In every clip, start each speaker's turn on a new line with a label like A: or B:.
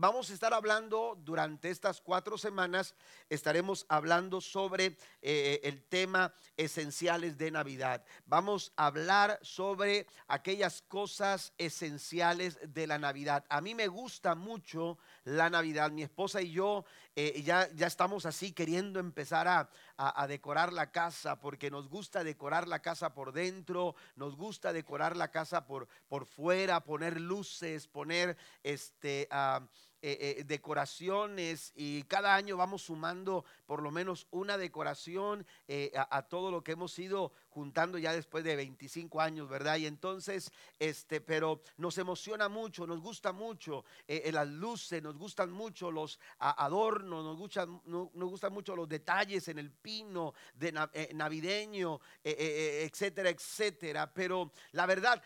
A: vamos a estar hablando durante estas cuatro semanas, estaremos hablando sobre eh, el tema esenciales de Navidad. Vamos a hablar sobre aquellas cosas esenciales de la Navidad. A mí me gusta mucho la Navidad. Mi esposa y yo eh, ya, ya estamos así queriendo empezar a, a, decorar la casa porque nos gusta decorar la casa por dentro, nos gusta decorar la casa por, por fuera, poner luces, poner este... Uh, eh, eh, decoraciones y cada año vamos sumando por lo menos una decoración eh, a, todo lo que hemos ido juntando ya después de 25 años, ¿verdad? Y entonces, este, pero nos emociona mucho, nos gusta mucho las luces, nos gustan mucho los adornos, nos gustan, nos gustan mucho los detalles en el pino de navideño, etcétera, etcétera. Pero la verdad,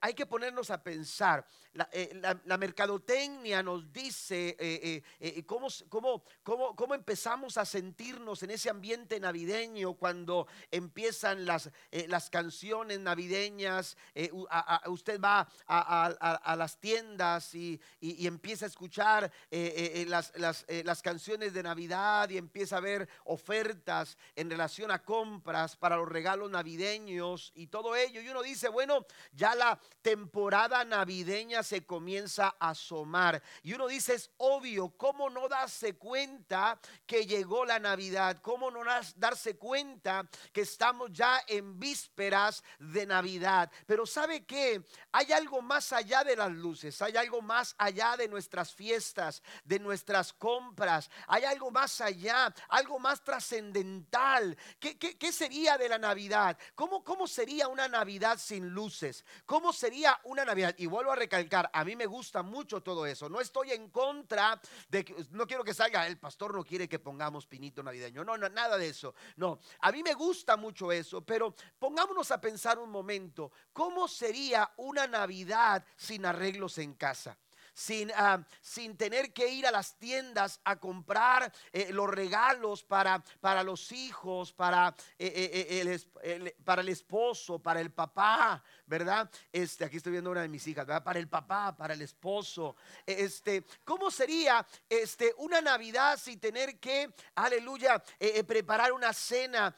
A: hay que ponernos a pensar, la, la mercadotecnia nos dice, eh, eh, eh, cómo, cómo, cómo, cómo, empezamos a sentirnos en ese ambiente navideño cuando empiezan las, las canciones navideñas. usted va a, las tiendas y, y, empieza a escuchar las, las, las canciones de Navidad y empieza a ver ofertas en relación a compras para los regalos navideños y todo ello. Y uno dice, bueno, ya la temporada navideña se comienza a asomar. Y uno dice, es obvio, ¿cómo no darse cuenta que llegó la Navidad? ¿Cómo no darse cuenta que estamos ya en vísperas de Navidad? Pero ¿sabe qué? Hay algo más allá de las luces, hay algo más allá de nuestras fiestas, de nuestras compras, hay algo más allá, algo más trascendental. ¿Qué, qué, sería de la Navidad? ¿Cómo, ¿Cómo sería una Navidad sin luces? ¿Cómo sería una Navidad? Y vuelvo a recalcar, a mí me gusta mucho todo eso. No estoy en contra de que no quiero que salga, el pastor no quiere que pongamos pinito navideño. No, no, nada de eso. No, a mí me gusta mucho eso, pero pongámonos a pensar un momento, ¿cómo sería una Navidad sin arreglos en casa? sin, ah, sin tener que ir a las tiendas a comprar eh, los regalos para, para los hijos, para, eh, eh, el, para el esposo, para el papá, ¿verdad? Este, aquí estoy viendo una de mis hijas, ¿verdad? Para el papá, para el esposo. Este, ¿cómo sería este, una Navidad sin tener que, aleluya, preparar una cena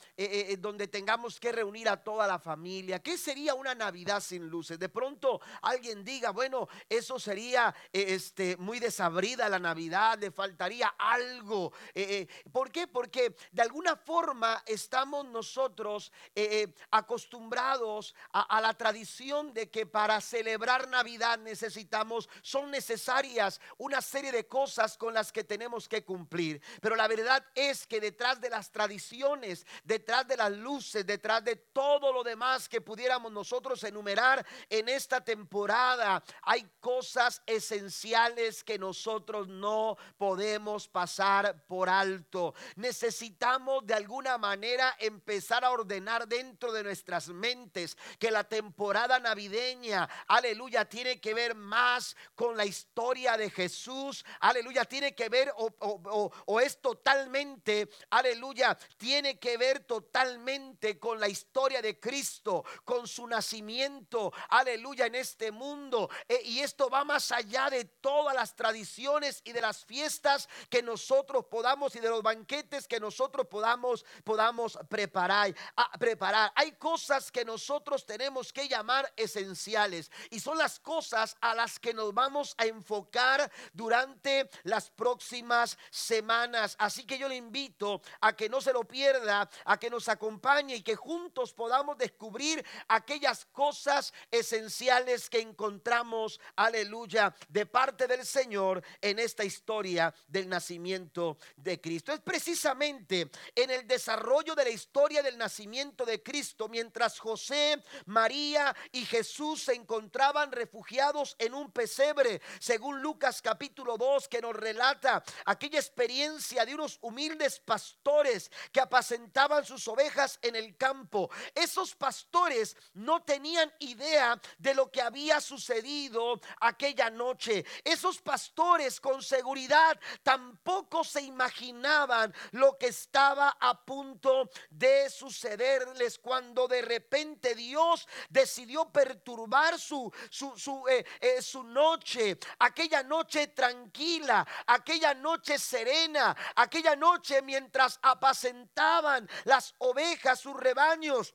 A: donde tengamos que reunir a toda la familia? ¿Qué sería una Navidad sin luces? De pronto alguien diga, bueno, eso sería e, este, muy desabrida la Navidad, le faltaría algo. Eh, eh, ¿Por qué? Porque de alguna forma estamos nosotros eh, acostumbrados a, la tradición de que para celebrar Navidad necesitamos, son necesarias una serie de cosas con las que tenemos que cumplir. Pero la verdad es que detrás de las tradiciones, detrás de las luces, detrás de todo lo demás que pudiéramos nosotros enumerar en esta temporada, hay cosas esenciales que nosotros no podemos pasar por alto. Necesitamos de alguna manera empezar a ordenar dentro de nuestras mentes que la temporada navideña, aleluya, tiene que ver más con la historia de Jesús, aleluya, tiene que ver o, o es totalmente, aleluya, tiene que ver totalmente con la historia de Cristo, con su nacimiento, aleluya, en este mundo. E, y esto va más allá de todas las tradiciones y de las fiestas que nosotros podamos y de los banquetes que nosotros podamos, podamos preparar, preparar. Hay cosas que nosotros tenemos que llamar esenciales y son las cosas a las que nos vamos a enfocar durante las próximas semanas. Así que yo le invito a que no se lo pierda, a que nos acompañe y que juntos podamos descubrir aquellas cosas esenciales que encontramos, aleluya, de parte del Señor en esta historia del nacimiento de Cristo. Es precisamente en el desarrollo de la historia del nacimiento de Cristo, mientras José, María y Jesús se encontraban refugiados en un pesebre, según Lucas capítulo 2, que nos relata aquella experiencia de unos humildes pastores que apacentaban sus ovejas en el campo. Esos pastores no tenían idea de lo que había sucedido aquella noche esos pastores con seguridad tampoco se imaginaban lo que estaba a punto de sucederles cuando de repente Dios decidió perturbar su, su, su, eh, eh, su noche, aquella noche tranquila, aquella noche serena, aquella noche mientras apacentaban las ovejas, sus rebaños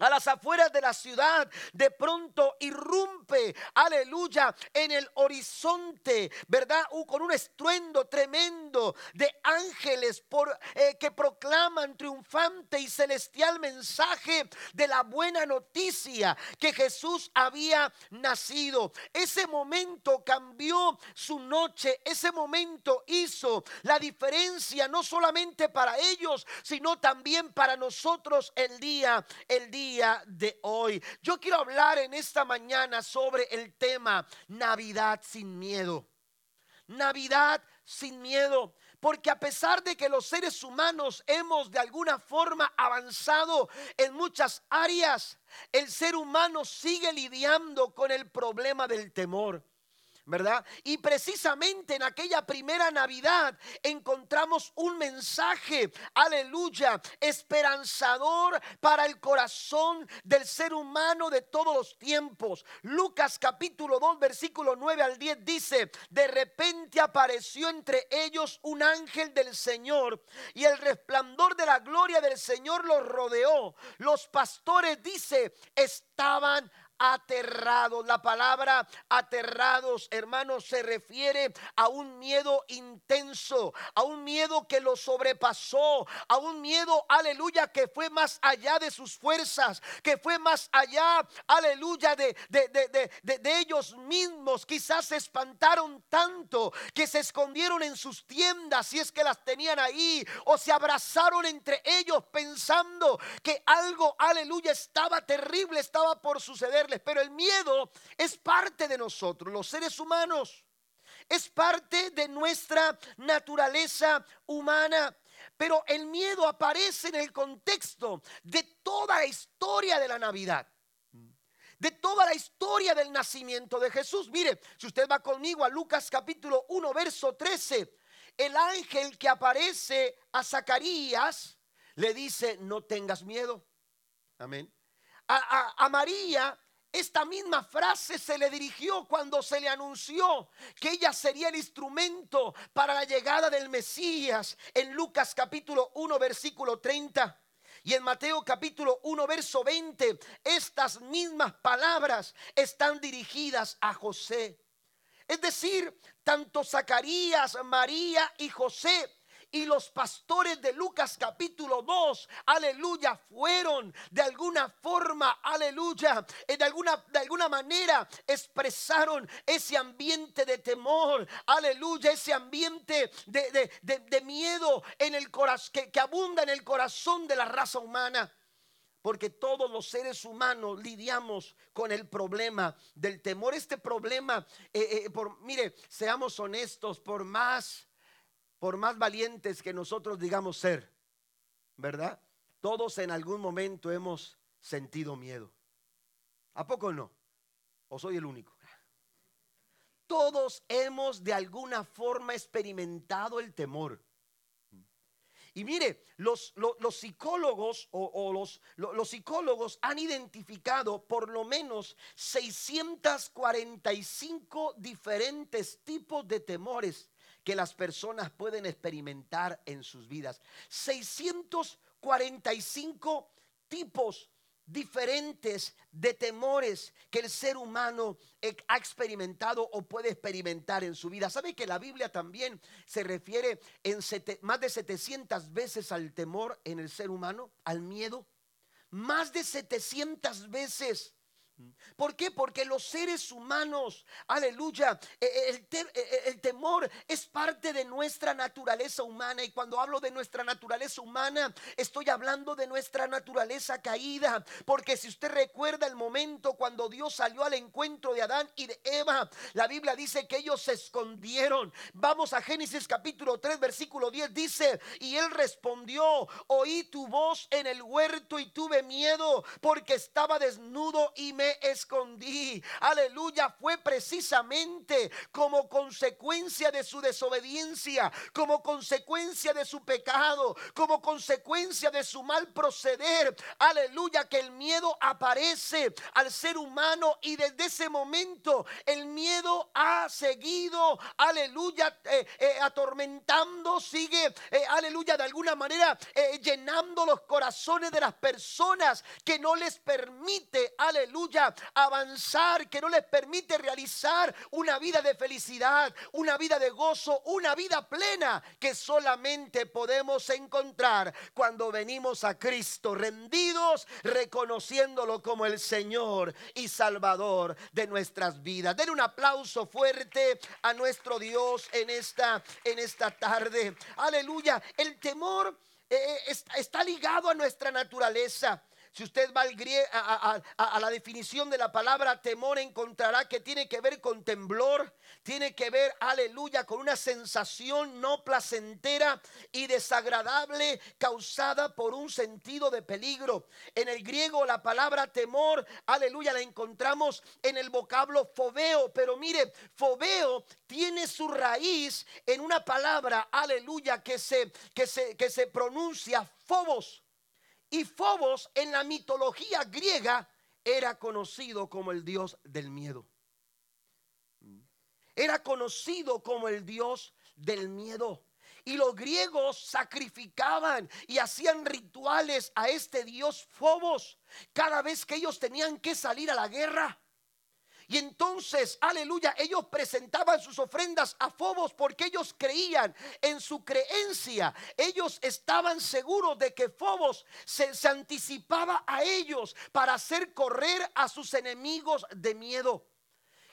A: a las afueras de la ciudad, de pronto irrumpe, aleluya, en el horizonte, ¿verdad? con un estruendo tremendo de ángeles por, eh, que proclaman triunfante y celestial mensaje de la buena noticia que Jesús había nacido. Ese momento cambió su noche, ese momento hizo la diferencia no solamente para ellos, sino también para nosotros el día, el día de hoy. Yo quiero hablar en esta mañana sobre el tema Navidad sin miedo. Navidad sin miedo. Porque a pesar de que los seres humanos hemos de alguna forma avanzado en muchas áreas, el ser humano sigue lidiando con el problema del temor. ¿Verdad? Y precisamente en aquella primera Navidad encontramos un mensaje, aleluya, esperanzador para el corazón del ser humano de todos los tiempos. Lucas capítulo 2, versículo 9 al 10 dice, de repente apareció entre ellos un ángel del Señor y el resplandor de la gloria del Señor los rodeó. Los pastores, dice, estaban aterrados. La palabra aterrados, hermanos, se refiere a un miedo intenso, a un miedo que lo sobrepasó, a un miedo, aleluya, que fue más allá de sus fuerzas, que fue más allá, aleluya, de, de, de, de ellos mismos. Quizás se espantaron tanto que se escondieron en sus tiendas, si es que las tenían ahí, o se abrazaron entre ellos pensando que algo, aleluya, estaba terrible, estaba por suceder pero el miedo es parte de nosotros, los seres humanos. Es parte de nuestra naturaleza humana. Pero el miedo aparece en el contexto de toda la historia de la Navidad de toda la historia del nacimiento de Jesús. Mire, si usted va conmigo a Lucas capítulo 1, verso 13, el ángel que aparece a Zacarías le dice, no tengas miedo. Amén. A, María esta misma frase se le dirigió cuando se le anunció que ella sería el instrumento para la llegada del Mesías en Lucas capítulo 1 versículo 30. Y en Mateo capítulo 1 verso 20, estas mismas palabras están dirigidas a José. Es decir, tanto Zacarías, María y José y los pastores de Lucas capítulo 2, aleluya, fueron de alguna forma, aleluya, eh, de alguna, de alguna manera expresaron ese ambiente de temor, aleluya, ese ambiente de, miedo en el corazón, que, abunda en el corazón de la raza humana. Porque todos los seres humanos lidiamos con el problema del temor. Este problema, eh, eh, por, mire, seamos honestos, por más por más valientes que nosotros digamos ser, ¿verdad? Todos en algún momento hemos sentido miedo. ¿A poco no? ¿O soy el único? Todos hemos de alguna forma experimentado el temor. Y mire, los, psicólogos o, los, psicólogos han identificado por lo menos 645 diferentes tipos de temores que las personas pueden experimentar en sus vidas. 645 tipos diferentes de temores que el ser humano ha experimentado o puede experimentar en su vida. ¿Sabe que la Biblia también se refiere en más de 700 veces al temor en el ser humano, al miedo? Más de 700 veces. ¿Por qué? Porque los seres humanos, aleluya, e, e, e, el, temor es parte de nuestra naturaleza humana. Y cuando hablo de nuestra naturaleza humana, estoy hablando de nuestra naturaleza caída. Porque si usted recuerda el momento cuando Dios salió al encuentro de Adán y de Eva, la Biblia dice que ellos se escondieron. Vamos a Génesis capítulo 3, versículo 10, dice, y él respondió, oí tu voz en el huerto y tuve miedo porque estaba desnudo y me escondí. Aleluya, fue precisamente como consecuencia de su desobediencia, como consecuencia de su pecado, como consecuencia de su mal proceder. Aleluya, que el miedo aparece al ser humano y desde ese momento el miedo ha seguido, aleluya, eh, eh, atormentando, sigue, eh, aleluya, de alguna manera llenando los corazones de las personas que no les permite, aleluya, avanzar, que no les permite realizar una vida de felicidad, una vida de gozo, una vida plena que solamente podemos encontrar cuando venimos a Cristo rendidos, reconociéndolo como el Señor y Salvador de nuestras vidas. Den un aplauso fuerte a nuestro Dios en esta en esta tarde. Aleluya. El temor eh, eh, está ligado a nuestra naturaleza. Si usted va al a, la definición de la palabra temor, encontrará que tiene que ver con temblor, tiene que ver, aleluya, con una sensación no placentera y desagradable causada por un sentido de peligro. En el griego la palabra temor, aleluya, la encontramos en el vocablo fobeo, pero mire, fobeo tiene su raíz en una palabra, aleluya, que se, que se, que se pronuncia fobos. Y Fobos en la mitología griega era conocido como el dios del miedo. Era conocido como el dios del miedo. Y los griegos sacrificaban y hacían rituales a este dios Fobos cada vez que ellos tenían que salir a la guerra. Y entonces, aleluya, ellos presentaban sus ofrendas a Fobos porque ellos creían en su creencia. Ellos estaban seguros de que Fobos se, se anticipaba a ellos para hacer correr a sus enemigos de miedo.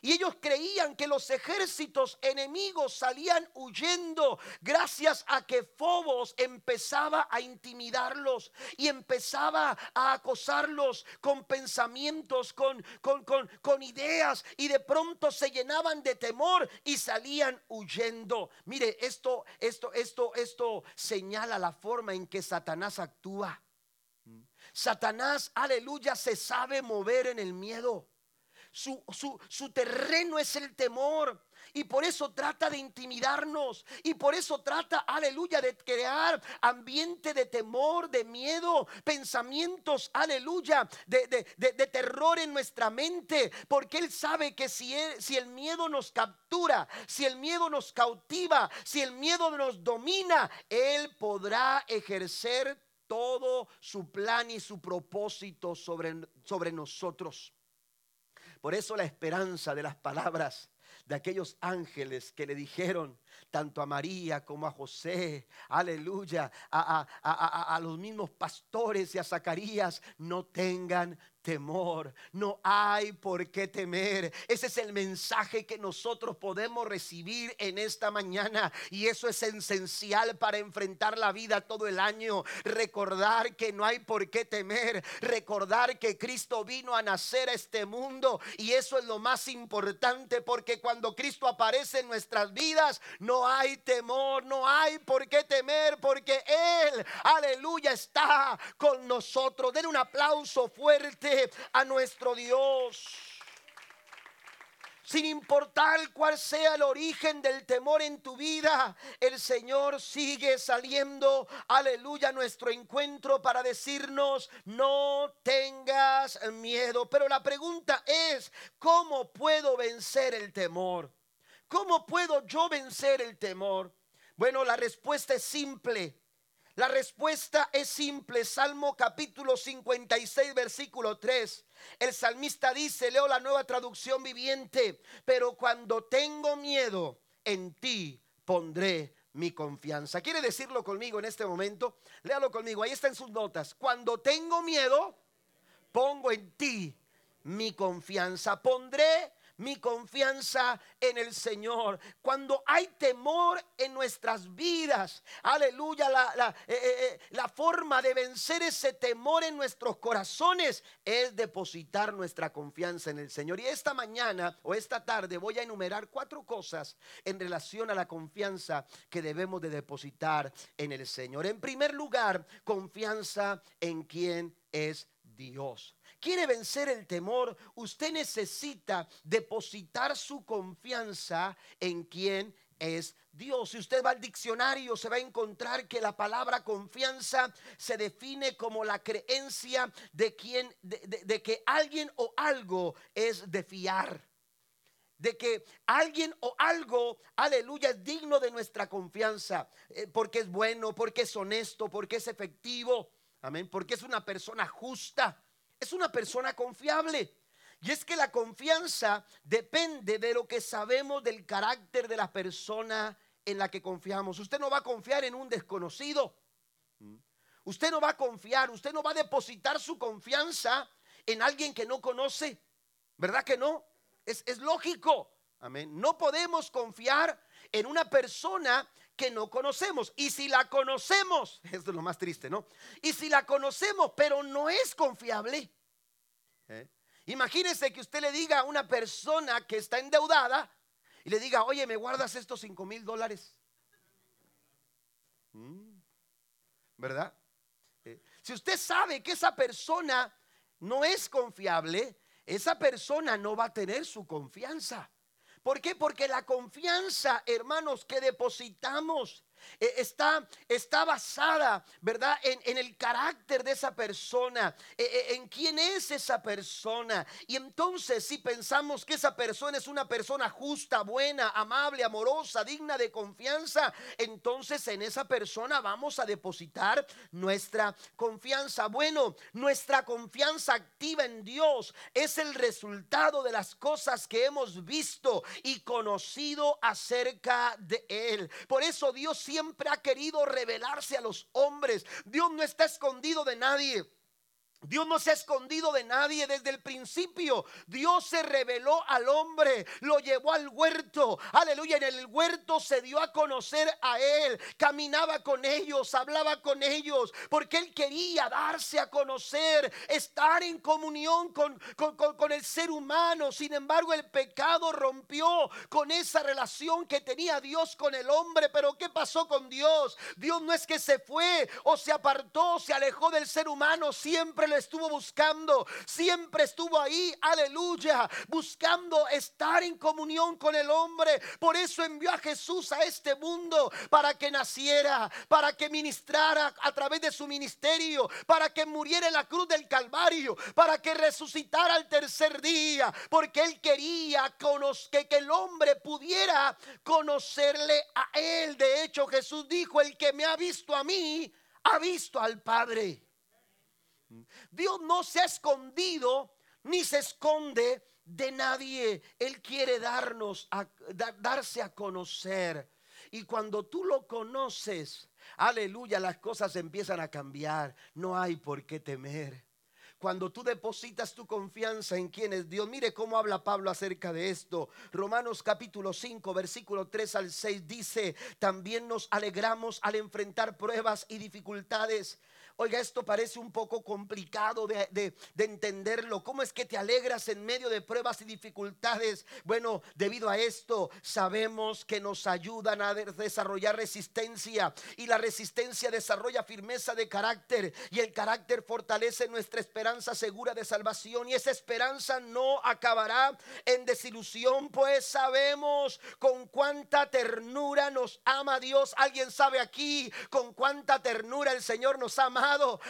A: Y ellos creían que los ejércitos enemigos salían huyendo gracias a que Fobos empezaba a intimidarlos y empezaba a acosarlos con pensamientos, con, con, con, ideas y de pronto se llenaban de temor y salían huyendo. Mire, esto, esto, esto, esto señala la forma en que Satanás actúa. Satanás, aleluya, se sabe mover en el miedo. Su, terreno es el temor. Y por eso trata de intimidarnos. Y por eso trata, aleluya, de crear ambiente de temor, de miedo, pensamientos, aleluya, de, de, terror en nuestra mente. Porque Él sabe que si, si el miedo nos captura, si el miedo nos cautiva, si el miedo nos domina, Él podrá ejercer todo su plan y su propósito sobre, sobre nosotros. Por eso la esperanza de las palabras de aquellos ángeles que le dijeron tanto a María como a José, aleluya, a, a, los mismos pastores y a Zacarías, no tengan temor, no hay por qué temer. Ese es el mensaje que nosotros podemos recibir en esta mañana y eso es esencial para enfrentar la vida todo el año. Recordar que no hay por qué temer, recordar que Cristo vino a nacer a este mundo y eso es lo más importante porque cuando Cristo aparece en nuestras vidas no hay temor, no hay por qué temer porque Él, aleluya, está con nosotros. Den un aplauso fuerte a nuestro Dios. Sin importar cuál sea el origen del temor en tu vida, el Señor sigue saliendo, aleluya, a nuestro encuentro para decirnos, no tengas miedo. Pero la pregunta es, ¿cómo puedo vencer el temor? ¿Cómo puedo yo vencer el temor? Bueno, la respuesta es simple. La respuesta es simple. Salmo capítulo 56, versículo 3. El salmista dice, leo la nueva traducción viviente, pero cuando tengo miedo, en ti pondré mi confianza. ¿Quiere decirlo conmigo en este momento? Léalo conmigo, ahí está en sus notas. Cuando tengo miedo, pongo en ti mi confianza. Pondré mi confianza en el Señor. Cuando hay temor en nuestras vidas, aleluya, la, eh, eh, eh, la, forma de vencer ese temor en nuestros corazones es depositar nuestra confianza en el Señor. Y esta mañana o esta tarde voy a enumerar cuatro cosas en relación a la confianza que debemos de depositar en el Señor. En primer lugar, confianza en quien es Dios. ¿Quiere vencer el temor? Usted necesita depositar su confianza en quien es Dios. Si usted va al diccionario, se va a encontrar que la palabra confianza se define como la creencia de, quien, de, que alguien o algo es de fiar. De que alguien o algo, aleluya, es digno de nuestra confianza. Eh, porque es bueno, porque es honesto, porque es efectivo. Amén. Porque es una persona justa. Es una persona confiable. Y es que la confianza depende de lo que sabemos del carácter de la persona en la que confiamos. Usted no va a confiar en un desconocido. Usted no va a confiar, usted no va a depositar su confianza en alguien que no conoce. ¿Verdad que no? Es, es lógico. Amén. No podemos confiar en una persona que no conocemos. Y si la conocemos, esto es lo más triste, ¿no? Y si la conocemos, pero no es confiable. ¿eh? Imagínese que usted le diga a una persona que está endeudada y le diga, oye, ¿me guardas estos cinco mil dólares? Mm, ¿Verdad? Eh, si usted sabe que esa persona no es confiable, esa persona no va a tener su confianza. ¿Por qué? Porque la confianza, hermanos, que depositamos está, está basada, ¿verdad? En, el carácter de esa persona, eh, eh, en quién es esa persona. Y entonces si pensamos que esa persona es una persona justa, buena, amable, amorosa, digna de confianza, entonces en esa persona vamos a depositar nuestra confianza. Bueno, nuestra confianza activa en Dios es el resultado de las cosas que hemos visto y conocido acerca de Él. Por eso Dios siempre ha querido revelarse a los hombres. Dios no está escondido de nadie. Dios no se ha escondido de nadie desde el principio. Dios se reveló al hombre, lo llevó al huerto. Aleluya, en el huerto se dio a conocer a él. Caminaba con ellos, hablaba con ellos, porque él quería darse a conocer, estar en comunión con, con, el ser humano. Sin embargo, el pecado rompió con esa relación que tenía Dios con el hombre. Pero ¿qué pasó con Dios? Dios no es que se fue o se apartó, se alejó del ser humano, siempre estuvo buscando, siempre estuvo ahí, aleluya, buscando estar en comunión con el hombre. Por eso envió a Jesús a este mundo para que naciera, para que ministrara a través de su ministerio, para que muriera en la cruz del Calvario, para que resucitara al tercer día, porque él quería que, que el hombre pudiera conocerle a él. De hecho, Jesús dijo, el que me ha visto a mí, ha visto al Padre. Dios no se ha escondido ni se esconde de nadie. Él quiere darnos, a, darse a conocer. Y cuando tú lo conoces, aleluya, las cosas empiezan a cambiar. No hay por qué temer. Cuando tú depositas tu confianza en quien es Dios, mire cómo habla Pablo acerca de esto. Romanos capítulo 5, versículo 3 al 6 dice, también nos alegramos al enfrentar pruebas y dificultades Oiga, esto parece un poco complicado de, entenderlo. ¿Cómo es que te alegras en medio de pruebas y dificultades? Bueno, debido a esto sabemos que nos ayudan a desarrollar resistencia y la resistencia desarrolla firmeza de carácter y el carácter fortalece nuestra esperanza segura de salvación y esa esperanza no acabará en desilusión, pues sabemos con cuánta ternura nos ama Dios. ¿Alguien sabe aquí con cuánta ternura el Señor nos ama?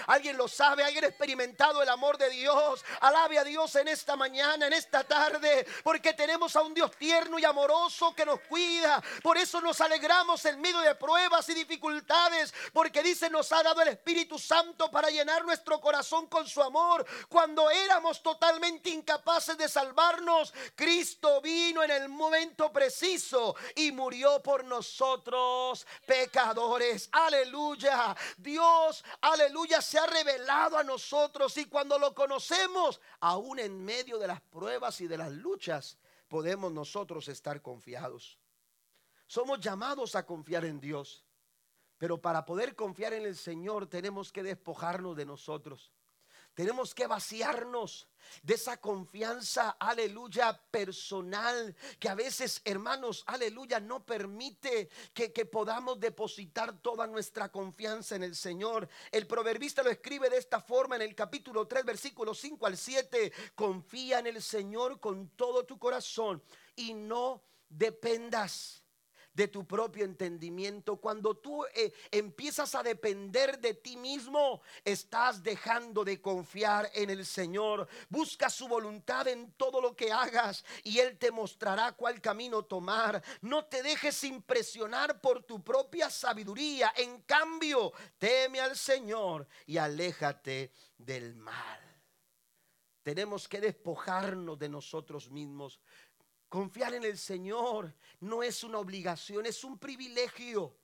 A: Alguien lo sabe, alguien ha experimentado el amor de Dios. Alabe a Dios en esta mañana, en esta tarde, porque tenemos a un Dios tierno y amoroso que nos cuida. Por eso nos alegramos en medio de pruebas y dificultades, porque dice nos ha dado el Espíritu Santo para llenar nuestro corazón con su amor. Cuando éramos totalmente incapaces de salvarnos, Cristo vino en el momento preciso y murió por nosotros pecadores. Aleluya. Dios, aleluya aleluya, se ha revelado a nosotros y cuando lo conocemos, aún en medio de las pruebas y de las luchas, podemos nosotros estar confiados. Somos llamados a confiar en Dios, pero para poder confiar en el Señor tenemos que despojarnos de nosotros. Tenemos que vaciarnos de esa confianza, aleluya, personal, que a veces, hermanos, aleluya, no permite que, que, podamos depositar toda nuestra confianza en el Señor. El proverbista lo escribe de esta forma en el capítulo 3, versículos 5 al 7. Confía en el Señor con todo tu corazón y no dependas de tu propio entendimiento. Cuando tú eh, empiezas a depender de ti mismo, estás dejando de confiar en el Señor. Busca su voluntad en todo lo que hagas y Él te mostrará cuál camino tomar. No te dejes impresionar por tu propia sabiduría. En cambio, teme al Señor y aléjate del mal. Tenemos que despojarnos de nosotros mismos. Confiar en el Señor no es una obligación, es un privilegio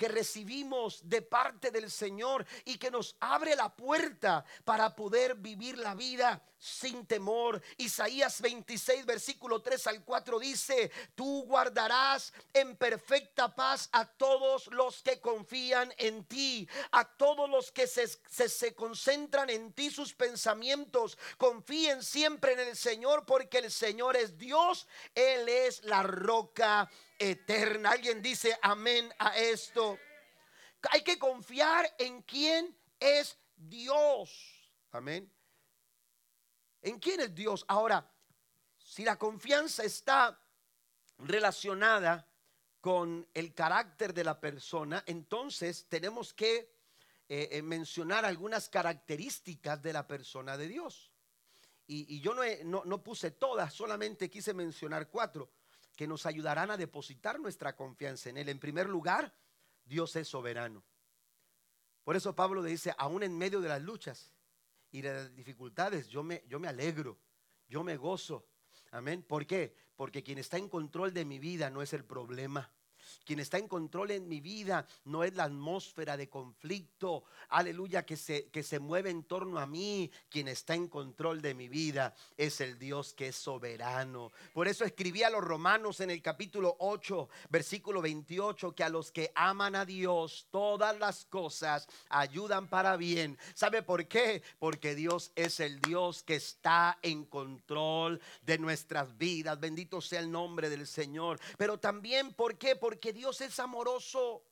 A: que recibimos de parte del Señor y que nos abre la puerta para poder vivir la vida sin temor. Isaías 26, versículo 3 al 4 dice, tú guardarás en perfecta paz a todos los que confían en ti, a todos los que se, se, concentran en ti sus pensamientos. Confíen siempre en el Señor porque el Señor es Dios, Él es la roca eterna. Alguien dice amén a esto. Hay que confiar en quién es Dios. Amén. ¿En quién es Dios? Ahora, si la confianza está relacionada con el carácter de la persona, entonces tenemos que eh, eh, mencionar algunas características de la persona de Dios. Y, yo no, no puse todas, solamente quise mencionar cuatro que nos ayudarán a depositar nuestra confianza en Él. En primer lugar, Dios es soberano. Por eso Pablo dice, aún en medio de las luchas y de las dificultades, yo me, yo me alegro, yo me gozo. Amén. ¿Por qué? Porque quien está en control de mi vida no es el problema. Quien está en control en mi vida no es la atmósfera de conflicto, aleluya, que se, que se mueve en torno a mí. Quien está en control de mi vida es el Dios que es soberano. Por eso escribí a los romanos en el capítulo 8, versículo 28, que a los que aman a Dios todas las cosas ayudan para bien. ¿Sabe por qué? Porque Dios es el Dios que está en control de nuestras vidas. Bendito sea el nombre del Señor. Pero también, ¿por qué? Porque porque Dios es amoroso.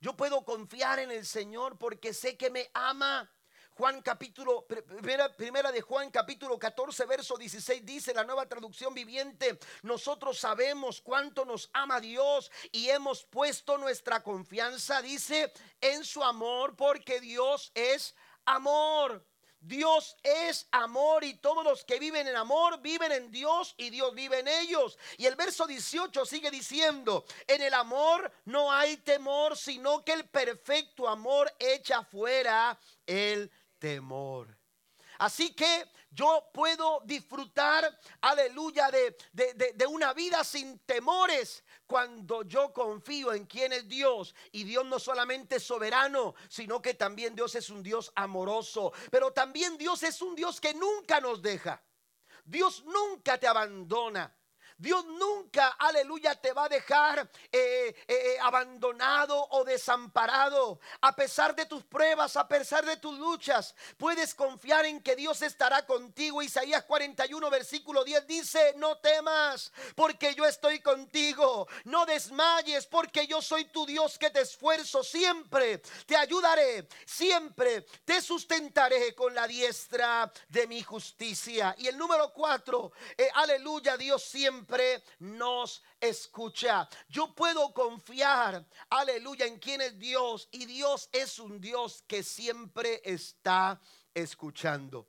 A: Yo puedo confiar en el Señor porque sé que me ama. Juan capítulo, primera, primera, de Juan capítulo 14, verso 16 dice la nueva traducción viviente, nosotros sabemos cuánto nos ama Dios y hemos puesto nuestra confianza, dice, en su amor porque Dios es amor. Dios es amor y todos los que viven en amor viven en Dios y Dios vive en ellos. Y el verso 18 sigue diciendo, en el amor no hay temor, sino que el perfecto amor echa fuera el temor. Así que yo puedo disfrutar, aleluya, de, de, una vida sin temores cuando yo confío en quién es Dios. Y Dios no solamente es soberano, sino que también Dios es un Dios amoroso. Pero también Dios es un Dios que nunca nos deja. Dios nunca te abandona. Dios nunca, aleluya, te va a dejar eh, eh, eh, abandonado o desamparado. A pesar de tus pruebas, a pesar de tus luchas, puedes confiar en que Dios estará contigo. Isaías 41, versículo 10 dice, no temas porque yo estoy contigo. No desmayes porque yo soy tu Dios que te esfuerzo siempre. Te ayudaré, siempre te sustentaré con la diestra de mi justicia. Y el número 4, aleluya, Dios siempre nos escucha. Yo puedo confiar, aleluya, en quién es Dios. Y Dios es un Dios que siempre está escuchando.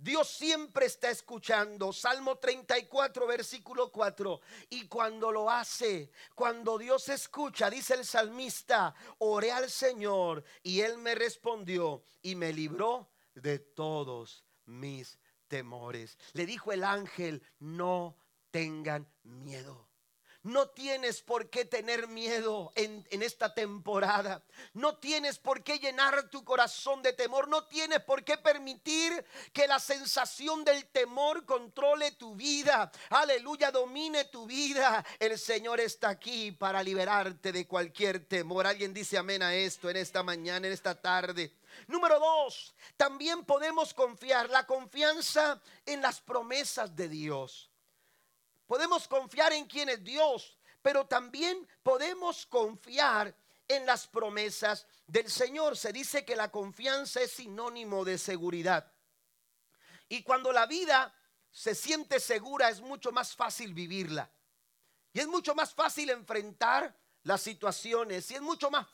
A: Dios siempre está escuchando. Salmo 34, versículo 4. Y cuando lo hace, cuando Dios escucha, dice el salmista, oré al Señor y Él me respondió y me libró de todos mis temores. Le dijo el ángel, no tengan miedo. No tienes por qué tener miedo en, esta temporada. No tienes por qué llenar tu corazón de temor. No tienes por qué permitir que la sensación del temor controle tu vida. Aleluya, domine tu vida. El Señor está aquí para liberarte de cualquier temor. Alguien dice amén a esto en esta mañana, en esta tarde. Número dos, también podemos confiar la confianza en las promesas de Dios. Podemos confiar en quien es Dios, pero también podemos confiar en las promesas del Señor. Se dice que la confianza es sinónimo de seguridad. Y cuando la vida se siente segura es mucho más fácil vivirla. Y es mucho más fácil enfrentar las situaciones y es mucho más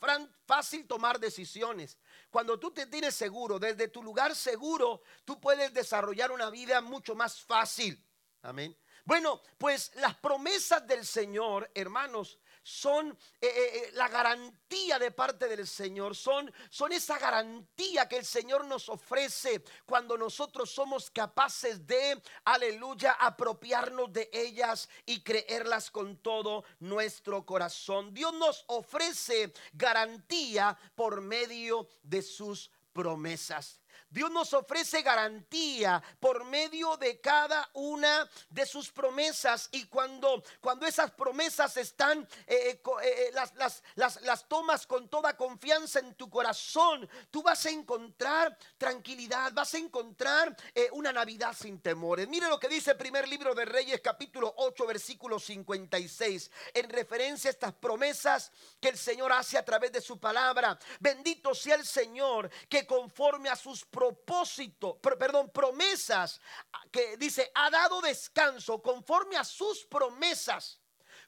A: fácil tomar decisiones. Cuando tú te tienes seguro, desde tu lugar seguro, tú puedes desarrollar una vida mucho más fácil. Amén. Bueno, pues las promesas del Señor, hermanos, son eh, eh, eh, la garantía de parte del Señor, son, son esa garantía que el Señor nos ofrece cuando nosotros somos capaces de, aleluya, apropiarnos de ellas y creerlas con todo nuestro corazón. Dios nos ofrece garantía por medio de sus promesas. Dios nos ofrece garantía por medio de cada una de sus promesas y cuando, cuando esas promesas están, eh, eh, eh, las, las, las, tomas con toda confianza en tu corazón, tú vas a encontrar tranquilidad, vas a encontrar una Navidad sin temores. Mire lo que dice el primer libro de Reyes capítulo 8 versículo 56 en referencia a estas promesas que el Señor hace a través de su palabra. Bendito sea el Señor que conforme a sus promesas propósito, perdón, promesas que dice, ha dado descanso conforme a sus promesas,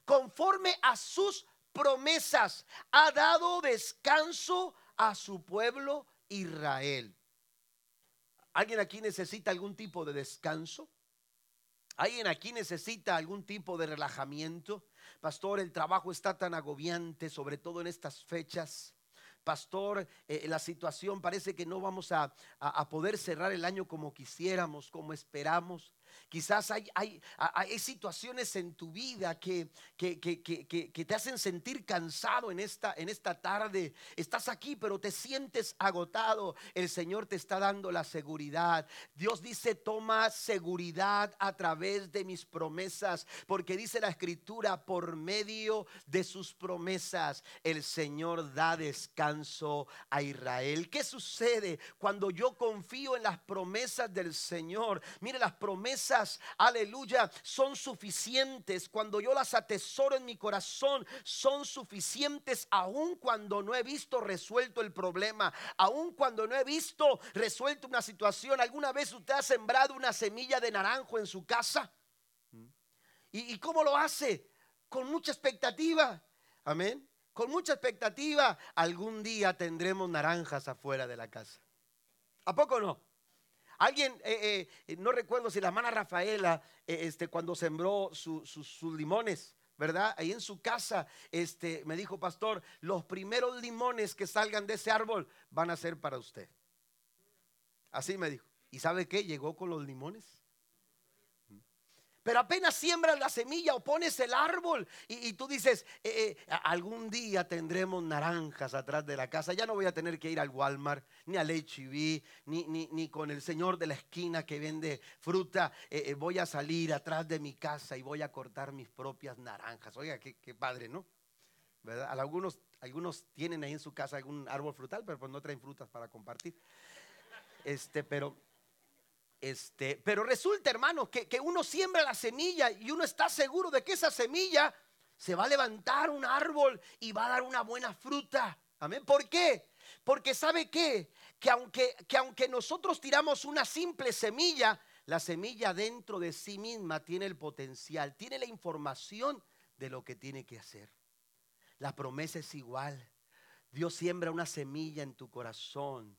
A: conforme a sus promesas, ha dado descanso a su pueblo Israel. ¿Alguien aquí necesita algún tipo de descanso? ¿Alguien aquí necesita algún tipo de relajamiento? Pastor, el trabajo está tan agobiante, sobre todo en estas fechas pastor, eh, la situación parece que no vamos a, poder cerrar el año como quisiéramos, como esperamos. Quizás hay, hay, hay situaciones en tu vida que, que, que, que, te hacen sentir cansado en esta, en esta tarde. Estás aquí, pero te sientes agotado. El Señor te está dando la seguridad. Dios dice, toma seguridad a través de mis promesas, porque dice la escritura, por medio de sus promesas, el Señor da descanso a Israel. ¿Qué sucede cuando yo confío en las promesas del Señor? Mire, las promesas aleluya, son suficientes. Cuando yo las atesoro en mi corazón, son suficientes aun cuando no he visto resuelto el problema, aun cuando no he visto resuelto una situación. ¿Alguna vez usted ha sembrado una semilla de naranjo en su casa? ¿Y, y cómo lo hace? Con mucha expectativa. Amén. Con mucha expectativa, algún día tendremos naranjas afuera de la casa. ¿A poco no? Alguien, eh, eh, no recuerdo si la hermana Rafaela, eh, este, cuando sembró sus limones, ¿verdad? Ahí en su casa, este, me dijo, pastor, los primeros limones que salgan de ese árbol van a ser para usted. Así me dijo. ¿Y sabe qué? Llegó con los limones. Pero apenas siembras la semilla o pones el árbol y, tú dices, eh, eh, algún día tendremos naranjas atrás de la casa. Ya no voy a tener que ir al Walmart, ni al HB, ni, ni, ni con el señor de la esquina que vende fruta. Eh, voy a salir atrás de mi casa y voy a cortar mis propias naranjas. Oiga, qué, padre, ¿no? ¿Verdad? Algunos, algunos tienen ahí en su casa algún árbol frutal, pero pues no traen frutas para compartir. Este, pero este, pero resulta, hermano, que, que uno siembra la semilla y uno está seguro de que esa semilla se va a levantar un árbol y va a dar una buena fruta. Amén. ¿Por qué? Porque sabe qué? Que aunque, que aunque nosotros tiramos una simple semilla, la semilla dentro de sí misma tiene el potencial, tiene la información de lo que tiene que hacer. La promesa es igual. Dios siembra una semilla en tu corazón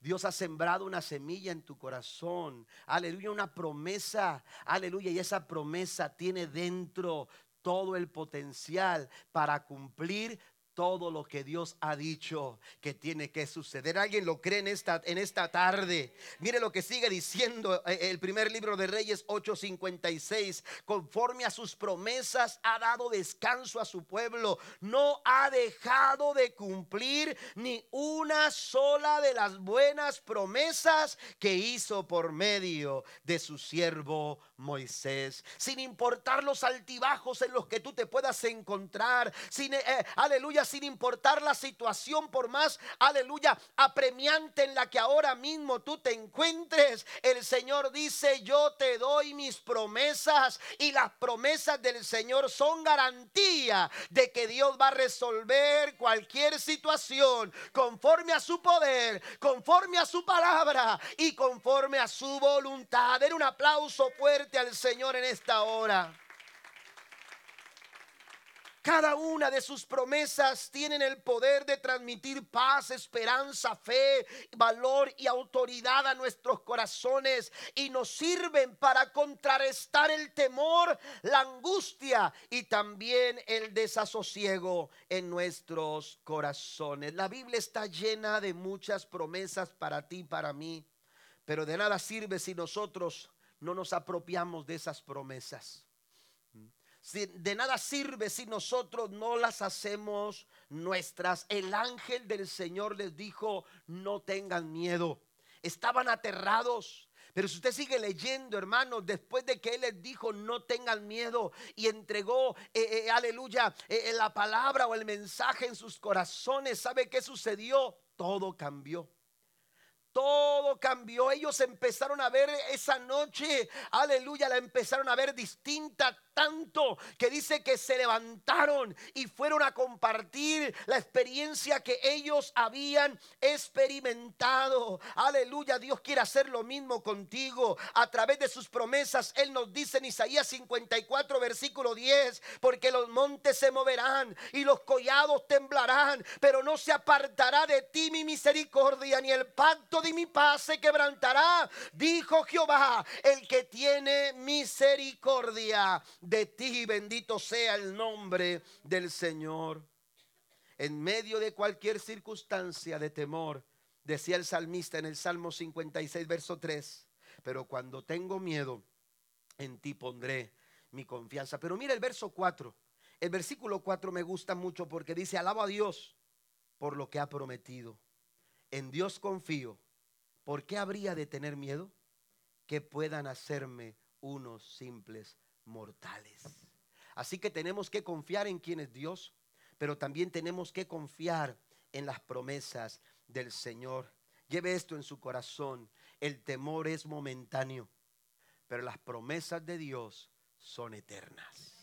A: Dios ha sembrado una semilla en tu corazón. Aleluya, una promesa. Aleluya, y esa promesa tiene dentro todo el potencial para cumplir todo lo que Dios ha dicho que tiene que suceder. ¿Alguien lo cree en esta, en esta tarde? Mire lo que sigue diciendo eh, el primer libro de Reyes 8:56. Conforme a sus promesas ha dado descanso a su pueblo. No ha dejado de cumplir ni una sola de las buenas promesas que hizo por medio de su siervo Moisés. Sin importar los altibajos en los que tú te puedas encontrar. Sin, eh, aleluya sin importar la situación, por más, aleluya, apremiante en la que ahora mismo tú te encuentres, el Señor dice, yo te doy mis promesas y las promesas del Señor son garantía de que Dios va a resolver cualquier situación conforme a su poder, conforme a su palabra y conforme a su voluntad. Den un aplauso fuerte al Señor en esta hora. Cada una de sus promesas tienen el poder de transmitir paz, esperanza, fe, valor y autoridad a nuestros corazones y nos sirven para contrarrestar el temor, la angustia y también el desasosiego en nuestros corazones. La Biblia está llena de muchas promesas para ti, para mí, pero de nada sirve si nosotros no nos apropiamos de esas promesas de nada sirve si nosotros no las hacemos nuestras. El ángel del Señor les dijo, no tengan miedo. Estaban aterrados. Pero si usted sigue leyendo, hermanos, después de que Él les dijo, no tengan miedo y entregó, eh, eh, aleluya, eh, la palabra o el mensaje en sus corazones, ¿sabe qué sucedió? Todo cambió todo cambió. Ellos empezaron a ver esa noche, aleluya, la empezaron a ver distinta tanto que dice que se levantaron y fueron a compartir la experiencia que ellos habían experimentado. Aleluya, Dios quiere hacer lo mismo contigo a través de sus promesas. Él nos dice en Isaías 54, versículo 10, porque los montes se moverán y los collados temblarán, pero no se apartará de ti mi misericordia, ni el pacto de mi paz se quebrantará, dijo Jehová, el que tiene misericordia de ti, bendito sea el nombre del Señor. En medio de cualquier circunstancia de temor, decía el salmista en el Salmo 56, verso 3, pero cuando tengo miedo, en ti pondré mi confianza. Pero mira el verso 4. El versículo 4 me gusta mucho porque dice, alabo a Dios por lo que ha prometido. En Dios confío. ¿Por qué habría de tener miedo? Que puedan hacerme unos simples mortales. Así que tenemos que confiar en quien es Dios, pero también tenemos que confiar en las promesas del Señor. Lleve esto en su corazón. El temor es momentáneo, pero las promesas de Dios son eternas.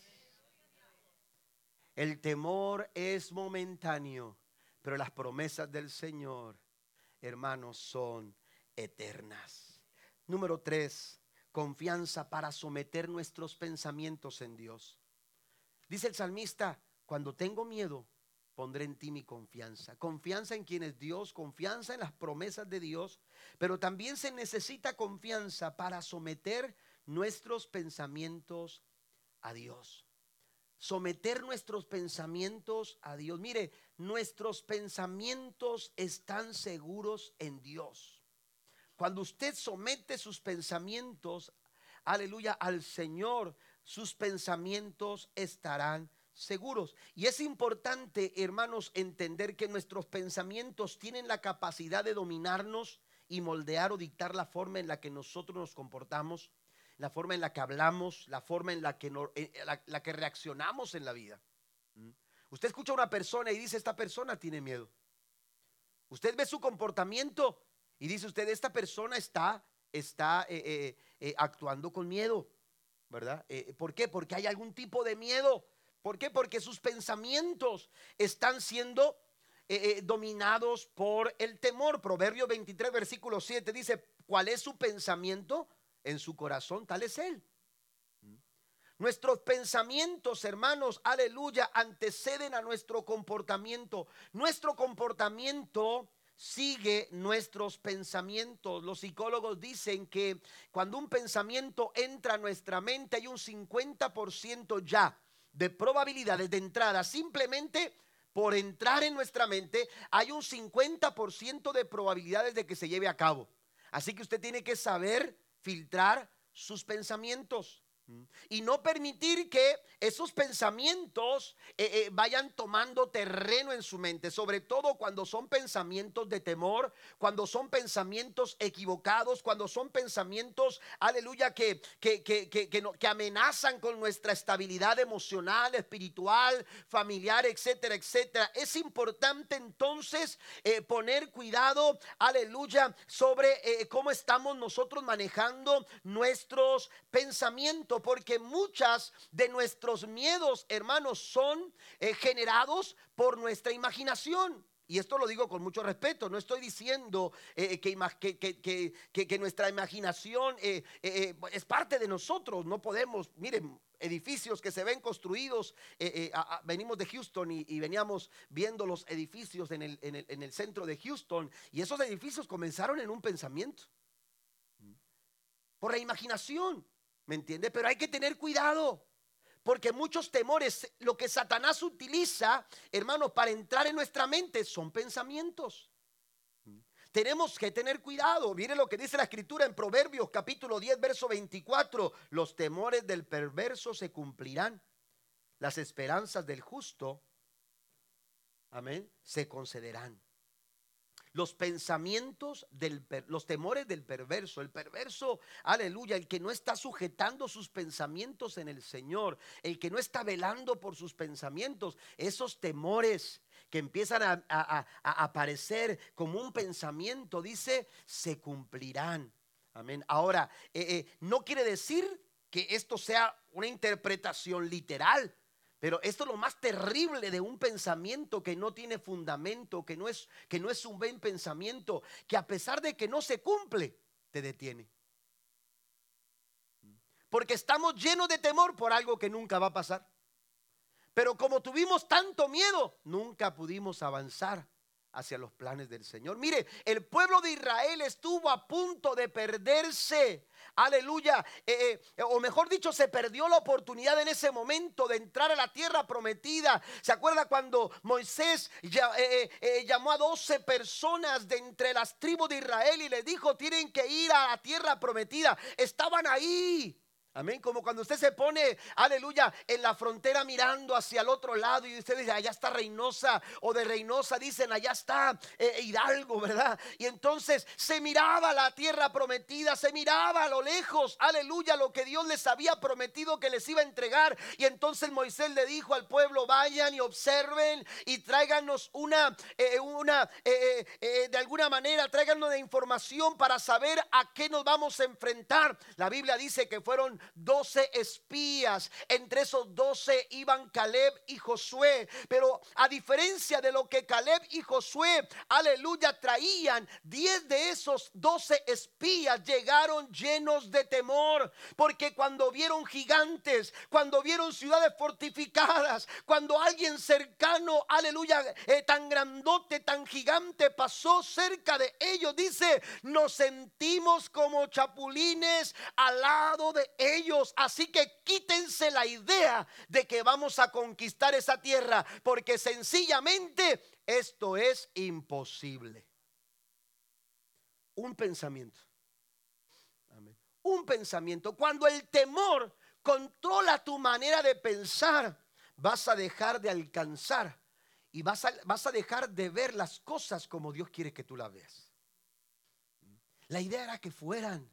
A: El temor es momentáneo, pero las promesas del Señor, hermanos, son eternas. Número tres, confianza para someter nuestros pensamientos en Dios. Dice el salmista, cuando tengo miedo, pondré en ti mi confianza. Confianza en quien es Dios, confianza en las promesas de Dios, pero también se necesita confianza para someter nuestros pensamientos a Dios. Someter nuestros pensamientos a Dios. Mire, nuestros pensamientos están seguros en Dios. Cuando usted somete sus pensamientos, aleluya, al Señor, sus pensamientos estarán seguros. Y es importante, hermanos, entender que nuestros pensamientos tienen la capacidad de dominarnos y moldear o dictar la forma en la que nosotros nos comportamos, la forma en la que hablamos, la forma en la que, eh, reaccionamos en la vida. ¿Mm? Usted escucha a una persona y dice, esta persona tiene miedo. Usted ve su comportamiento y dice usted, esta persona está, está eh, eh, eh, actuando con miedo, ¿verdad? ¿Por qué? Porque hay algún tipo de miedo. ¿Por qué? Porque sus pensamientos están siendo dominados por el temor. Proverbio 23, versículo 7 dice, ¿cuál es su pensamiento? En su corazón, tal es él. Nuestros pensamientos, hermanos, aleluya, anteceden a nuestro comportamiento. Nuestro comportamiento sigue nuestros pensamientos. Los psicólogos dicen que cuando un pensamiento entra a nuestra mente hay un 50% ya de probabilidades de entrada simplemente por entrar en nuestra mente, hay un 50% de probabilidades de que se lleve a cabo. Así que usted tiene que saber filtrar sus pensamientos. Y no permitir que esos pensamientos eh, eh, vayan tomando terreno en su mente, sobre todo cuando son pensamientos de temor, cuando son pensamientos equivocados, cuando son pensamientos, aleluya, que, que, que, que, amenazan con nuestra estabilidad emocional, espiritual, familiar, etcétera, etcétera. Es importante entonces eh, poner cuidado, aleluya, sobre cómo estamos nosotros manejando nuestros pensamientos porque muchas de nuestros miedos, hermanos, son eh, generados por nuestra imaginación. Y esto lo digo con mucho respeto, no estoy diciendo eh, que, nuestra imaginación eh, es parte de nosotros, no podemos, miren, edificios que se ven construidos, venimos de Houston y, veníamos viendo los edificios en el centro de Houston y esos edificios comenzaron en un pensamiento, por la imaginación. ¿Me entiende? Pero hay que tener cuidado. Porque muchos temores, lo que Satanás utiliza, hermanos, para entrar en nuestra mente son pensamientos. Tenemos que tener cuidado. Mire lo que dice la escritura en Proverbios capítulo 10, verso 24. Los temores del perverso se cumplirán. Las esperanzas del justo, amén, se concederán los pensamientos del los temores del perverso, el perverso, aleluya, el que no está sujetando sus pensamientos en el Señor, el que no está velando por sus pensamientos, esos temores que empiezan a, aparecer como un pensamiento, dice, se cumplirán. Amén. Ahora, eh, eh, no quiere decir que esto sea una interpretación literal. Pero esto es lo más terrible de un pensamiento que no tiene fundamento, que no es, que no es un buen pensamiento, que a pesar de que no se cumple, te detiene. Porque estamos llenos de temor por algo que nunca va a pasar. Pero como tuvimos tanto miedo, nunca pudimos avanzar hacia los planes del Señor. Mire, el pueblo de Israel estuvo a punto de perderse. Aleluya. Eh, eh, o mejor dicho, se perdió la oportunidad en ese momento de entrar a la tierra prometida. ¿Se acuerda cuando Moisés eh, llamó a 12 personas de entre las tribus de Israel y le dijo, tienen que ir a la tierra prometida? Estaban ahí. Amén. Como cuando usted se pone, aleluya, en la frontera mirando hacia el otro lado y usted dice, allá está Reynosa o de Reynosa dicen, allá está eh, Hidalgo, ¿verdad? Y entonces se miraba la tierra prometida, se miraba a lo lejos, aleluya, lo que Dios les había prometido que les iba a entregar. Y entonces Moisés le dijo al pueblo, vayan y observen y tráiganos una, eh, una, eh, de alguna manera, tráiganos de información para saber a qué nos vamos a enfrentar. La Biblia dice que fueron doce espías. Entre esos doce iban Caleb y Josué. Pero a diferencia de lo que Caleb y Josué, aleluya, traían, diez de esos doce espías llegaron llenos de temor. Porque cuando vieron gigantes, cuando vieron ciudades fortificadas, cuando alguien cercano, aleluya, eh, tan grandote, tan gigante pasó cerca de ellos, dice, nos sentimos como chapulines al lado de ellos ellos. Así que quítense la idea de que vamos a conquistar esa tierra, porque sencillamente esto es imposible. Un pensamiento. Un pensamiento. Cuando el temor controla tu manera de pensar, vas a dejar de alcanzar y vas a, vas a dejar de ver las cosas como Dios quiere que tú las veas. La idea era que fueran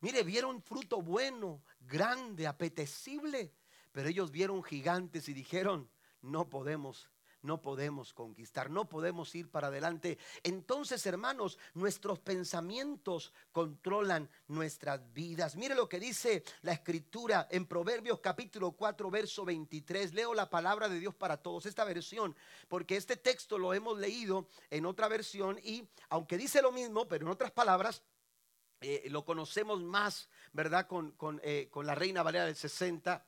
A: Mire, vieron fruto bueno, grande, apetecible, pero ellos vieron gigantes y dijeron, no podemos no podemos conquistar, no podemos ir para adelante. Entonces, hermanos, nuestros pensamientos controlan nuestras vidas. Mire lo que dice la escritura en Proverbios capítulo 4, verso 23. Leo la palabra de Dios para todos, esta versión, porque este texto lo hemos leído en otra versión y aunque dice lo mismo, pero en otras palabras, eh, lo conocemos más, ¿verdad? Eh, con, la Reina Valera del 60,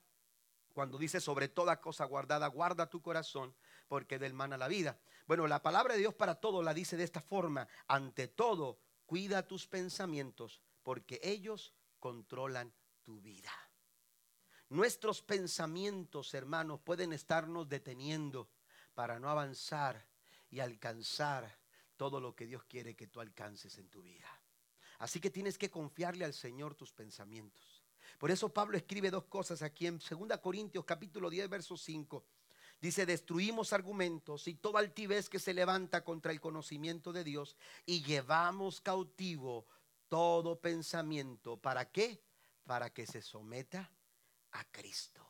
A: cuando dice sobre toda cosa guardada, guarda tu corazón, porque del mana la vida. Bueno, la palabra de Dios para todo la dice de esta forma, ante todo, cuida tus pensamientos, porque ellos controlan tu vida. Nuestros pensamientos, hermanos, pueden estarnos deteniendo para no avanzar y alcanzar todo lo que Dios quiere que tú alcances en tu vida. Así que tienes que confiarle al Señor tus pensamientos. Por eso Pablo escribe dos cosas aquí en 2 Corintios capítulo 10 verso 5. Dice, destruimos argumentos y toda altivez que se levanta contra el conocimiento de Dios y llevamos cautivo todo pensamiento. ¿Para qué? Para que se someta a Cristo.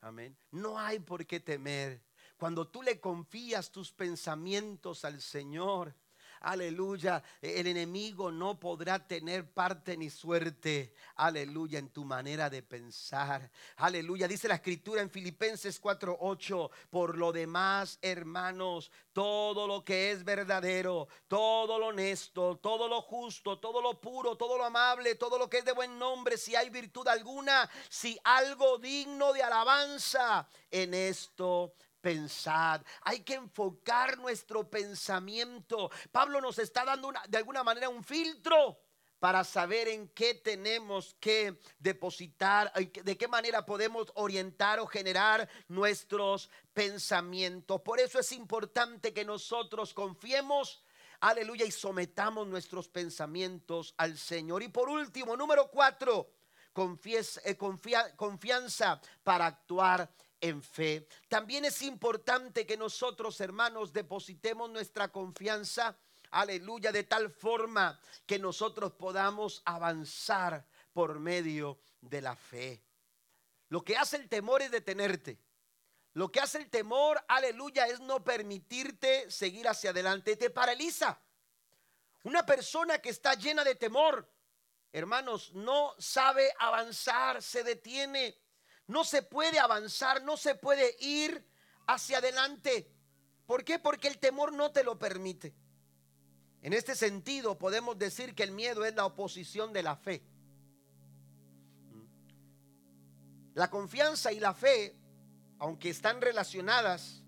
A: Amén. No hay por qué temer. Cuando tú le confías tus pensamientos al Señor, aleluya, el enemigo no podrá tener parte ni suerte, aleluya, en tu manera de pensar, aleluya. Dice la escritura en Filipenses 4:8, por lo demás, hermanos, todo lo que es verdadero, todo lo honesto, todo lo justo, todo lo puro, todo lo amable, todo lo que es de buen nombre, si hay virtud alguna, si algo digno de alabanza, en esto hay que enfocar nuestro pensamiento. Pablo nos está dando de alguna manera un filtro para saber en qué tenemos que depositar, de qué manera podemos orientar o generar nuestros pensamientos. Por eso es importante que nosotros confiemos, aleluya, y sometamos nuestros pensamientos al Señor. Y por último, número cuatro, eh, confianza para actuar en fe. También es importante que nosotros, hermanos, depositemos nuestra confianza, aleluya, de tal forma que nosotros podamos avanzar por medio de la fe. Lo que hace el temor es detenerte. Lo que hace el temor, aleluya, es no permitirte seguir hacia adelante. Te paraliza. Una persona que está llena de temor, hermanos, no sabe avanzar, se detiene no se puede avanzar, no se puede ir hacia adelante. ¿Por qué? Porque el temor no te lo permite. En este sentido podemos decir que el miedo es la oposición de la fe. La confianza y la fe, aunque están relacionadas,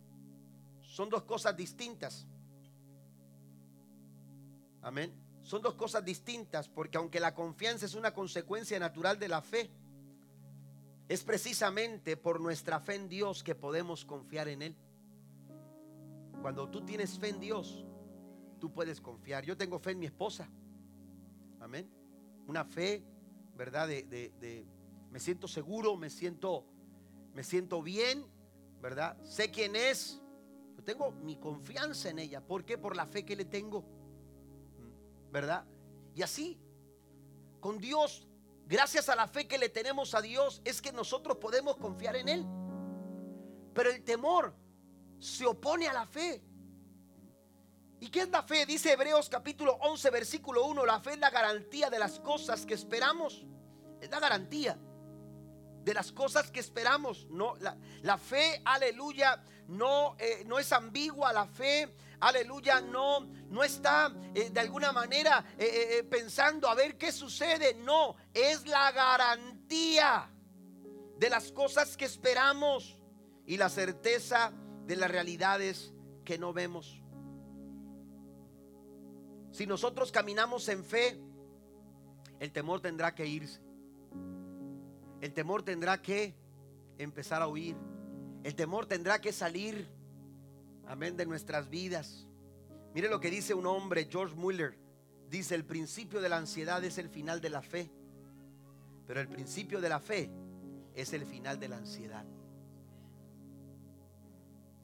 A: son dos cosas distintas. Amén. Son dos cosas distintas porque aunque la confianza es una consecuencia natural de la fe, es precisamente por nuestra fe en Dios que podemos confiar en Él. Cuando tú tienes fe en Dios, tú puedes confiar. Yo tengo fe en mi esposa. Amén. Una fe, ¿verdad? De, me siento seguro, me siento, me siento bien, ¿verdad? Sé quién es. Yo tengo mi confianza en ella. ¿Por qué? Por la fe que le tengo. ¿Verdad? Y así, con Dios gracias a la fe que le tenemos a Dios, es que nosotros podemos confiar en Él. Pero el temor se opone a la fe. ¿Y qué es la fe? Dice Hebreos capítulo 11, versículo 1, la fe es la garantía de las cosas que esperamos. Es la garantía de las cosas que esperamos. No, la, fe, aleluya, no, eh, no es ambigua. La fe, aleluya, no, no está eh, de alguna manera eh, pensando a ver qué sucede. No, es la garantía de las cosas que esperamos y la certeza de las realidades que no vemos. Si nosotros caminamos en fe, el temor tendrá que irse. El temor tendrá que empezar a huir. El temor tendrá que salir, amén, de nuestras vidas. Mire lo que dice un hombre, George Muller. Dice, el principio de la ansiedad es el final de la fe. Pero el principio de la fe es el final de la ansiedad.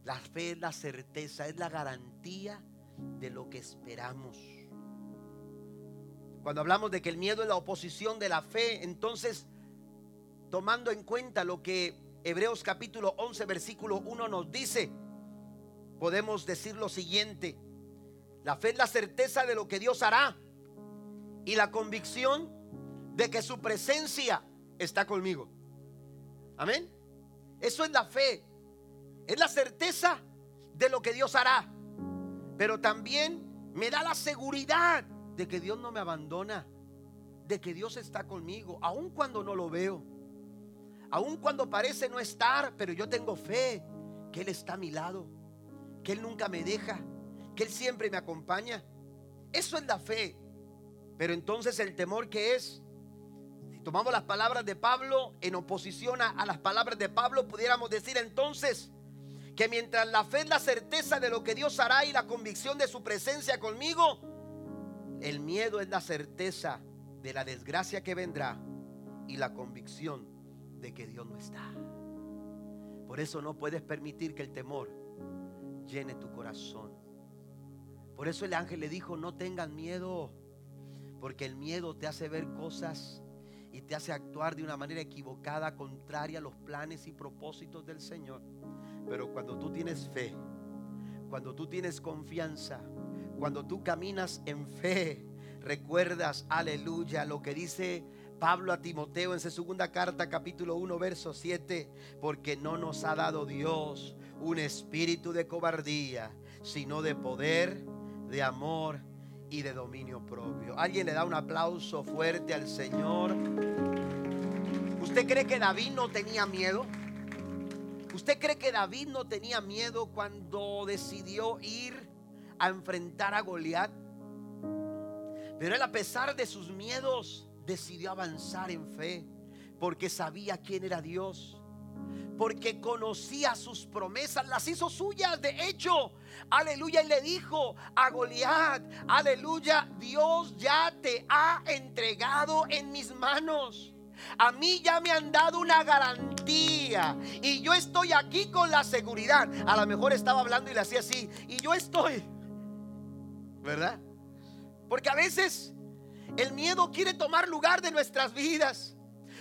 A: La fe es la certeza, es la garantía de lo que esperamos. Cuando hablamos de que el miedo es la oposición de la fe, entonces tomando en cuenta lo que Hebreos capítulo 11 versículo 1 nos dice, podemos decir lo siguiente, la fe es la certeza de lo que Dios hará y la convicción de que su presencia está conmigo. Amén. Eso es la fe. Es la certeza de lo que Dios hará. Pero también me da la seguridad de que Dios no me abandona. De que Dios está conmigo, aun cuando no lo veo Aun cuando parece no estar, pero yo tengo fe que Él está a mi lado, que Él nunca me deja, que Él siempre me acompaña. Eso es la fe. Pero entonces el temor que es, si tomamos las palabras de Pablo en oposición a, las palabras de Pablo, pudiéramos decir entonces que mientras la fe es la certeza de lo que Dios hará y la convicción de su presencia conmigo, el miedo es la certeza de la desgracia que vendrá y la convicción de que Dios no está. Por eso no puedes permitir que el temor llene tu corazón. Por eso el ángel le dijo, no tengan miedo, porque el miedo te hace ver cosas y te hace actuar de una manera equivocada, contraria a los planes y propósitos del Señor. Pero cuando tú tienes fe, cuando tú tienes confianza, cuando tú caminas en fe, recuerdas, aleluya, lo que dice Pablo a Timoteo en su segunda carta, capítulo 1, verso 7, porque no nos ha dado Dios un espíritu de cobardía, sino de poder, de amor y de dominio propio. ¿Alguien le da un aplauso fuerte al Señor? ¿Usted cree que David no tenía miedo? ¿Usted cree que David no tenía miedo cuando decidió ir a enfrentar a Goliat? Pero él a pesar de sus miedos, decidió avanzar en fe porque sabía quién era Dios. Porque conocía sus promesas, las hizo suyas. De hecho, aleluya, y le dijo a Goliat, aleluya, Dios ya te ha entregado en mis manos. A mí ya me han dado una garantía y yo estoy aquí con la seguridad. A lo mejor estaba hablando y le hacía así, y yo estoy, ¿verdad? Porque a veces el miedo quiere tomar lugar de nuestras vidas.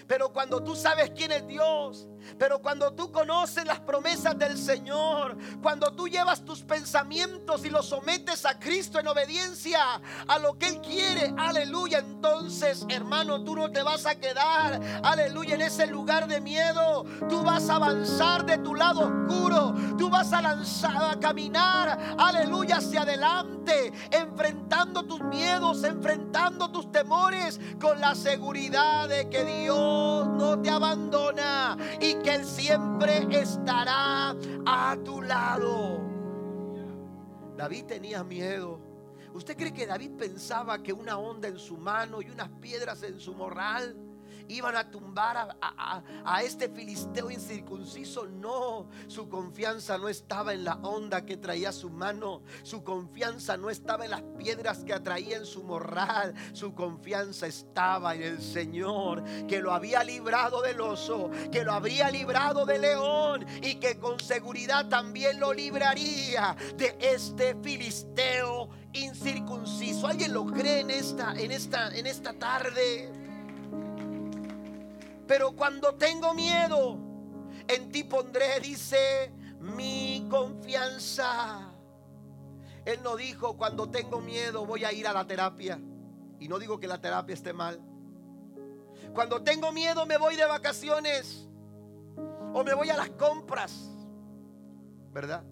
A: Pero cuando tú sabes quién es Dios, pero cuando tú conoces las promesas del Señor, cuando tú llevas tus pensamientos y los sometes a Cristo en obediencia a lo que Él quiere, aleluya, entonces hermano, tú no te vas a quedar, aleluya, en ese lugar de miedo. Tú vas a avanzar de tu lado oscuro, tú vas a lanzar, a caminar, aleluya, hacia adelante, enfrentando tus miedos, enfrentando tus temores con la seguridad de que Dios no te abandona y que Él siempre estará a tu lado. David tenía miedo. ¿Usted cree que David pensaba que una onda en su mano y unas piedras en su morral iban a tumbar a, este filisteo incircunciso. No, su confianza no estaba en la onda que traía su mano. Su confianza no estaba en las piedras que atraía en su morral. Su confianza estaba en el Señor que lo había librado del oso, que lo habría librado del león y que con seguridad también lo libraría de este filisteo incircunciso. ¿Alguien lo cree en esta, en esta, en esta tarde? Pero cuando tengo miedo, en ti pondré, dice, mi confianza. Él no dijo, cuando tengo miedo voy a ir a la terapia. Y no digo que la terapia esté mal. Cuando tengo miedo me voy de vacaciones. O me voy a las compras. ¿Verdad?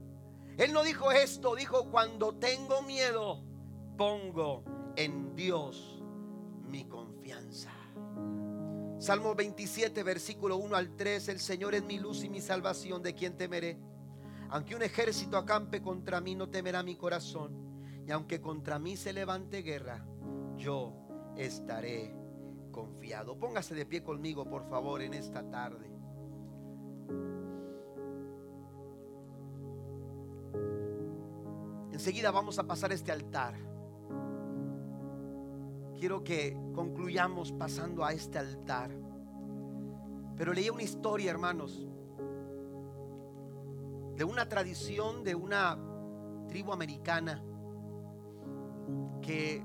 A: Él no dijo esto, dijo, cuando tengo miedo, pongo en Dios mi confianza. Salmo 27, versículo 1 al 3, el Señor es mi luz y mi salvación, ¿de quien temeré? Aunque un ejército acampe contra mí, no temerá mi corazón. Y aunque contra mí se levante guerra, yo estaré confiado. Póngase de pie conmigo, por favor, en esta tarde. Enseguida vamos a pasar este altar quiero que concluyamos pasando a este altar. Pero leí una historia, hermanos, de una tradición de una tribu americana que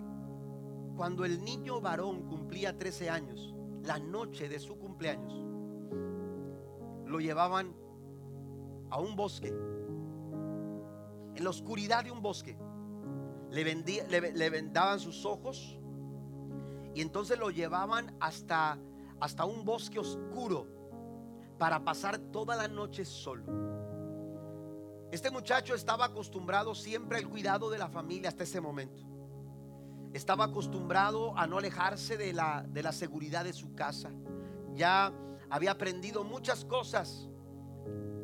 A: cuando el niño varón cumplía 13 años, la noche de su cumpleaños, lo llevaban a un bosque, en la oscuridad de un bosque. Le, le vendaban sus ojos, y entonces lo llevaban hasta, hasta un bosque oscuro para pasar toda la noche solo. Este muchacho estaba acostumbrado siempre al cuidado de la familia hasta ese momento. Estaba acostumbrado a no alejarse de la, de la seguridad de su casa. Ya había aprendido muchas cosas,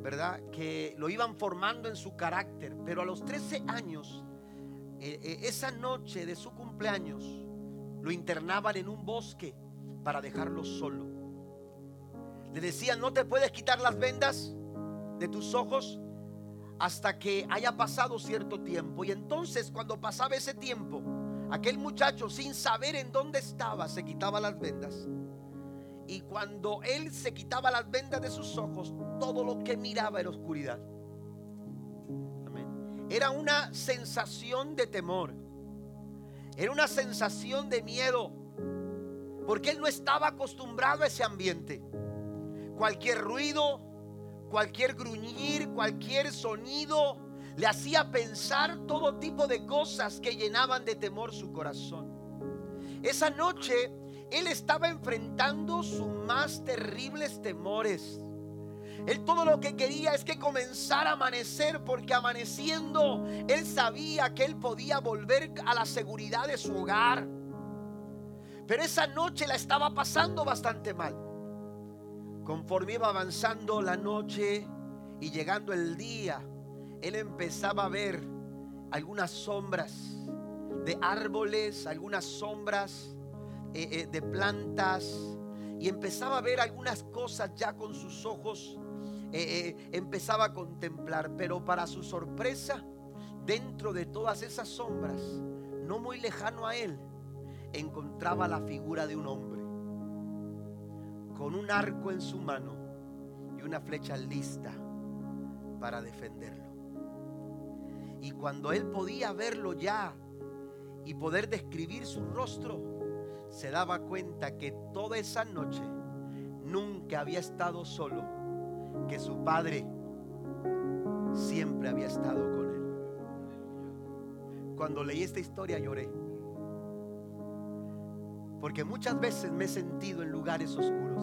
A: ¿verdad? Que lo iban formando en su carácter. Pero a los 13 años, eh, eh, esa noche de su cumpleaños, lo internaban en un bosque para dejarlo solo. Le decían, no te puedes quitar las vendas de tus ojos hasta que haya pasado cierto tiempo. Y entonces cuando pasaba ese tiempo, aquel muchacho sin saber en dónde estaba, se quitaba las vendas. Y cuando él se quitaba las vendas de sus ojos, todo lo que miraba era oscuridad. Era una sensación de temor. Era una sensación de miedo. Porque él no estaba acostumbrado a ese ambiente. Cualquier ruido, cualquier gruñir, cualquier sonido, le hacía pensar todo tipo de cosas que llenaban de temor su corazón. Esa noche él estaba enfrentando sus más terribles temores. Él todo lo que quería es que comenzara a amanecer porque amaneciendo él sabía que él podía volver a la seguridad de su hogar. Pero esa noche la estaba pasando bastante mal. Conforme iba avanzando la noche y llegando el día, él empezaba a ver algunas sombras de árboles, algunas sombras eh, eh, de plantas y empezaba a ver algunas cosas ya con sus ojos, eh, empezaba a contemplar, pero para su sorpresa, dentro de todas esas sombras, no muy lejano a él, encontraba la figura de un hombre con un arco en su mano y una flecha lista para defenderlo. Y cuando él podía verlo ya y poder describir su rostro, se daba cuenta que toda esa noche nunca había estado solo, que su padre siempre había estado con él. Cuando leí esta historia lloré, porque muchas veces me he sentido en lugares oscuros,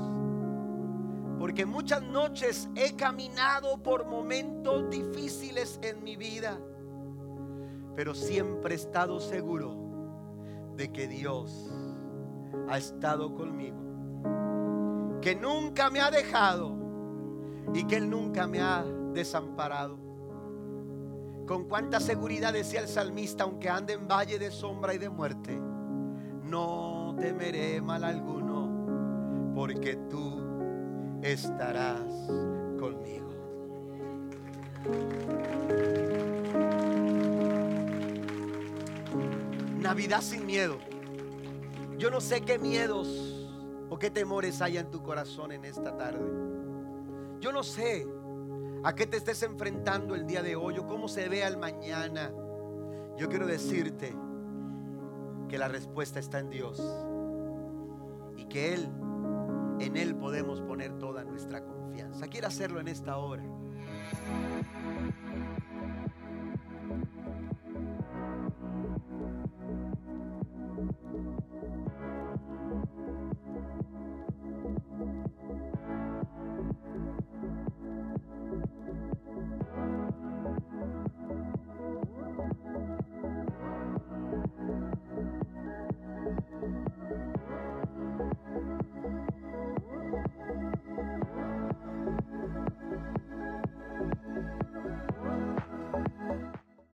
A: porque muchas noches he caminado por momentos difíciles en mi vida, pero siempre he estado seguro de que Dios ha estado conmigo, que nunca me ha dejado y que Él nunca me ha desamparado. Con cuánta seguridad decía el salmista, aunque ande en valle de sombra y de muerte, no temeré mal alguno, porque tú estarás conmigo. Navidad sin miedo. Yo no sé qué miedos o qué temores hay en tu corazón en esta tarde. Yo no sé a qué te estés enfrentando el día de hoy o cómo se vea el mañana. Yo quiero decirte que la respuesta está en Dios y que Él, en Él podemos poner toda nuestra confianza. Quiero hacerlo en esta hora.